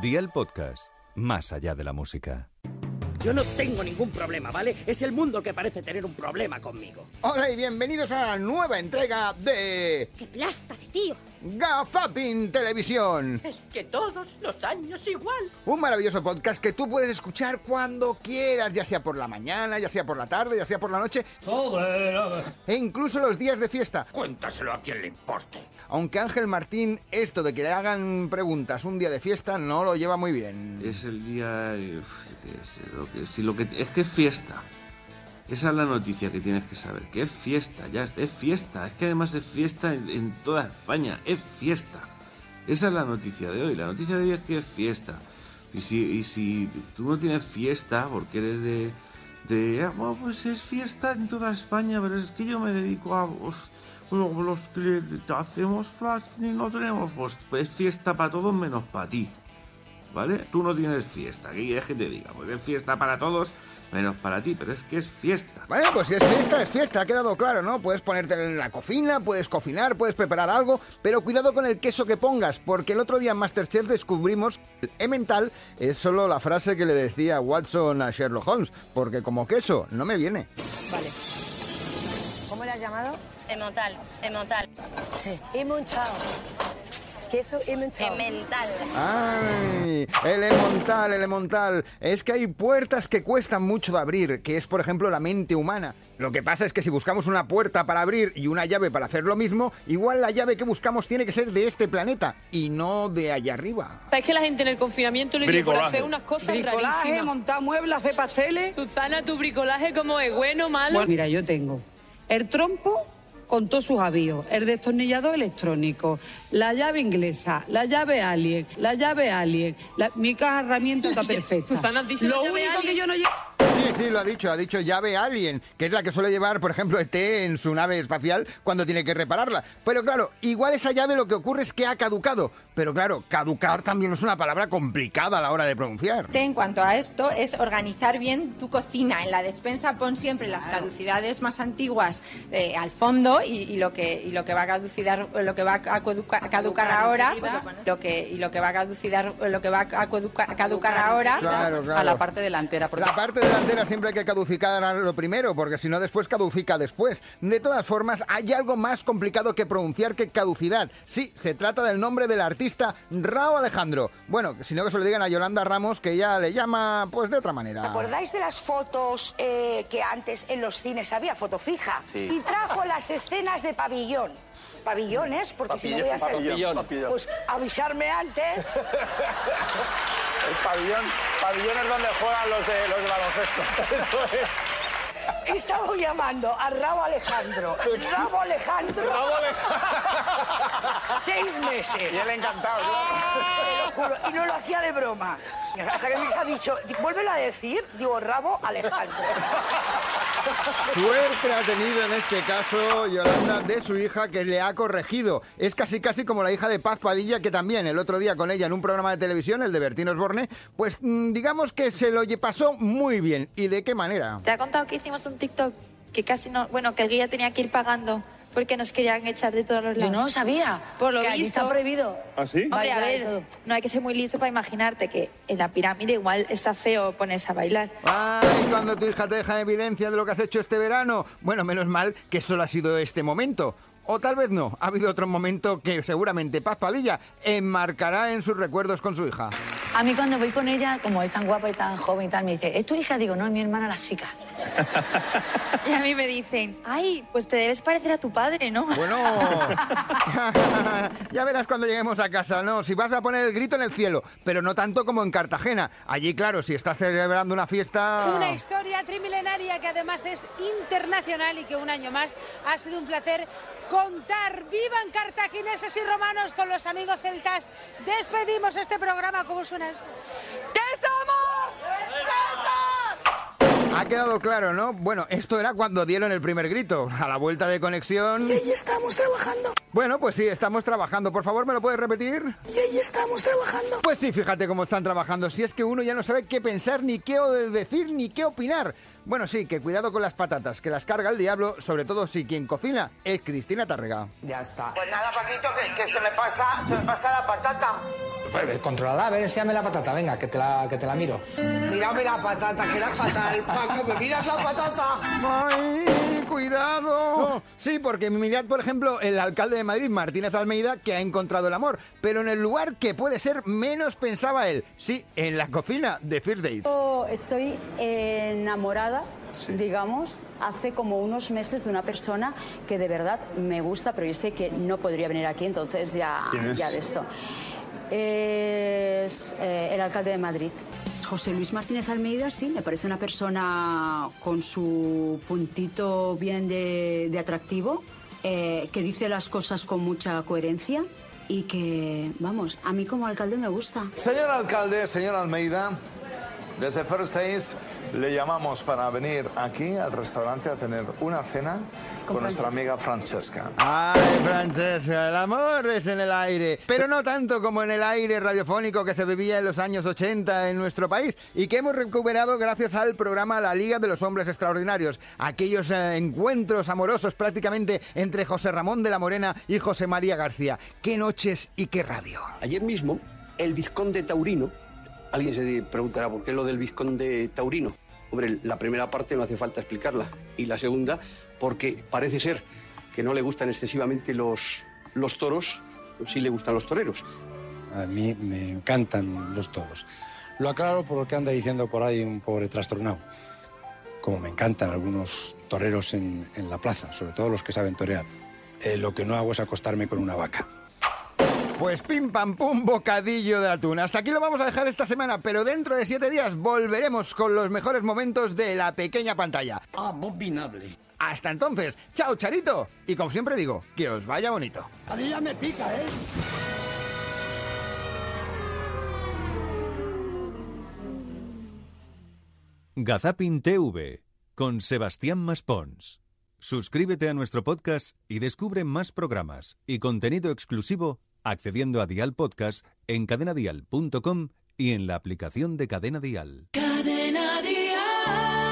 Día el podcast, más allá de la música. Yo no tengo ningún problema, ¿vale? Es el mundo que parece tener un problema conmigo. Hola y bienvenidos a la nueva entrega de ¡Qué plasta de tío! Gafapin Televisión. Es que todos los años igual. Un maravilloso podcast que tú puedes escuchar cuando quieras, ya sea por la mañana, ya sea por la tarde, ya sea por la noche, e incluso los días de fiesta. Cuéntaselo a quien le importe. Aunque Ángel Martín, esto de que le hagan preguntas un día de fiesta, no lo lleva muy bien. Es el día. eh, es, lo que, es que es fiesta. Esa es la noticia que tienes que saber. Que es fiesta, ya es, es fiesta. Es que además es fiesta en, toda España. Es fiesta. Esa es la noticia de hoy. La noticia de hoy es que es fiesta. Y si, tú no tienes fiesta porque eres de. de ah, bueno, pues es fiesta en toda España, pero es que yo me dedico a. los que hacemos flash y no tenemos, pues es fiesta para todos menos para ti. ¿vale? Tú no tienes fiesta, ¿qué quieres que te diga? Pues es fiesta para todos, menos para ti, pero es que es fiesta. Bueno, pues si es fiesta, es fiesta, ha quedado claro, ¿no? Puedes ponerte en la cocina, puedes cocinar, puedes preparar algo, pero cuidado con el queso que pongas, porque el otro día en Masterchef descubrimos que Emmental es solo la frase que le decía Watson a Sherlock Holmes, porque como queso no me viene. Vale. ¿Cómo le has llamado? Emotal, emotal, Emonchao. Queso Emonchao. mental. ¡Ay! Elemental, elemental. Es que hay puertas que cuestan mucho de abrir, que es por ejemplo la mente humana. Lo que pasa es que si buscamos una puerta para abrir y una llave para hacer lo mismo, igual la llave que buscamos tiene que ser de este planeta y no de allá arriba. Es que la gente en el confinamiento le dio por hacer unas cosas Bricolaje, rarísimas. montar muebles, hacer pasteles. Susana, tu bricolaje como es bueno, malo. Mira, yo tengo el trompo con todos sus avíos, el destornillador electrónico, la llave inglesa, la llave alien, la llave alien, la- mi caja herramienta está perfecta. Susana, dicho Lo único que yo no llevo... Sí, sí, lo ha dicho, ha dicho llave alien, que es la que suele llevar, por ejemplo, ET en su nave espacial cuando tiene que repararla. Pero claro, igual esa llave lo que ocurre es que ha caducado. Pero claro, caducar también es una palabra complicada a la hora de pronunciar. En cuanto a esto, es organizar bien tu cocina. En la despensa pon siempre las caducidades más antiguas eh, al fondo y, y lo que y lo que va a caducidar, lo que va a caduca- caducar ahora, lo que y lo que va a caducidar, lo que va a caduca- caducar ahora. Claro, claro. A la parte delantera. Porque La parte delantera siempre hay que caducicar a lo primero, porque si no después caducica después. De todas formas, hay algo más complicado que pronunciar que caducidad. Sí, se trata del nombre del artista Rao Alejandro. Bueno, si no que se lo digan a Yolanda Ramos, que ella le llama pues de otra manera. ¿Acordáis de las fotos eh, que antes en los cines había foto fija? Y trajo las escenas de pabellón. Pabellones, porque si no voy a ser... Pues avisarme antes. El pabellón, pabellón es donde juegan los de, los de baloncesto. Eso es. He estado llamando a Rabo Alejandro. Rabo Alejandro. Seis meses. Y él encantado, Te lo juro, y no lo hacía de broma. Hasta que mi hija ha dicho, vuélvelo a decir, digo, Rabo Alejandro. Suerte ha tenido en este caso Yolanda de su hija que le ha corregido. Es casi casi como la hija de Paz Padilla que también el otro día con ella en un programa de televisión, el de Bertín Osborne, pues mm, digamos que se lo pasó muy bien. ¿Y de qué manera? ¿Te ha contado que hicimos un TikTok que casi no, bueno, que el guía tenía que ir pagando porque nos querían echar de todos los lados? Yo no lo sabía. Por lo Que visto. está prohibido. ¿Ah, sí? Hombre, a ver, no hay que ser muy listo para imaginarte que en la pirámide igual está feo ponerse a bailar. Ay, cuando tu hija te deja en evidencia de lo que has hecho este verano. Bueno, menos mal que solo ha sido este momento. O tal vez no, ha habido otro momento que seguramente Paz Padilla enmarcará en sus recuerdos con su hija. A mí cuando voy con ella, como es tan guapa y tan joven y tal, me dice, ¿es tu hija? Digo, no, es mi hermana la chica. Y a mí me dicen, ay, pues te debes parecer a tu padre, ¿no? Bueno, ya verás cuando lleguemos a casa, ¿no? Si vas a poner el grito en el cielo, pero no tanto como en Cartagena. Allí, claro, si estás celebrando una fiesta... Una historia trimilenaria que además es internacional y que un año más ha sido un placer contar. ¡Vivan cartagineses y romanos con los amigos celtas! Despedimos este programa. ¿Cómo suena eso? Ha quedado claro, ¿no? Bueno, esto era cuando dieron el primer grito. A la vuelta de conexión... Y ahí estamos trabajando. Bueno, pues sí, estamos trabajando. Por favor, ¿me lo puedes repetir? Y ahí estamos trabajando. Pues sí, fíjate cómo están trabajando. Si es que uno ya no sabe qué pensar, ni qué decir, ni qué opinar. Bueno, sí, que cuidado con las patatas, que las carga el diablo, sobre todo si quien cocina es Cristina Tárrega. Ya está. Pues nada, Paquito, que, que se me pasa, se me pasa la patata. Pues, controlala, a ver, enséñame la patata, venga, que te la, que te la miro. Mírame la patata, que era fatal. Paco, ¿me miras la patata? ¡Ay, cuidado! Sí, porque mirad, por ejemplo, el alcalde de Madrid, Martínez Almeida, que ha encontrado el amor, pero en el lugar que puede ser menos pensaba él. Sí, en la cocina de First Days. Yo Estoy enamorada, digamos, hace como unos meses de una persona que de verdad me gusta, pero yo sé que no podría venir aquí, entonces ya, ya de esto. Es eh, el alcalde de Madrid. José Luis Martínez Almeida, sí, me parece una persona con su puntito bien de, de atractivo, eh, que dice las cosas con mucha coherencia y que, vamos, a mí como alcalde me gusta. Señor alcalde, señor Almeida, desde First Days le llamamos para venir aquí al restaurante a tener una cena con, nuestra amiga Francesca. Ay, Francesca, el amor es en el aire. Pero no tanto como en el aire radiofónico que se vivía en los años 80 en nuestro país y que hemos recuperado gracias al programa La Liga de los Hombres Extraordinarios. Aquellos eh, encuentros amorosos prácticamente entre José Ramón de la Morena y José María García. Qué noches y qué radio. Ayer mismo, el vizconde taurino, alguien se preguntará por qué lo del vizconde taurino. Hombre, la primera parte no hace falta explicarla. Y la segunda, porque parece ser que no le gustan excesivamente los, los toros, sí le gustan los toreros. A mí me encantan los toros. Lo aclaro por lo que anda diciendo por ahí un pobre trastornado. Como me encantan algunos toreros en, en la plaza, sobre todo los que saben torear. Eh, lo que no hago es acostarme con una vaca. Pues pim pam pum, bocadillo de atún. Hasta aquí lo vamos a dejar esta semana, pero dentro de siete días volveremos con los mejores momentos de la pequeña pantalla. Abominable. Hasta entonces, chao Charito. Y como siempre digo, que os vaya bonito. A mí ya me pica, ¿eh? Gazapin TV con Sebastián Maspons. Suscríbete a nuestro podcast y descubre más programas y contenido exclusivo accediendo a Dial Podcast en cadenadial.com y en la aplicación de Cadena Dial. Cadena Dial.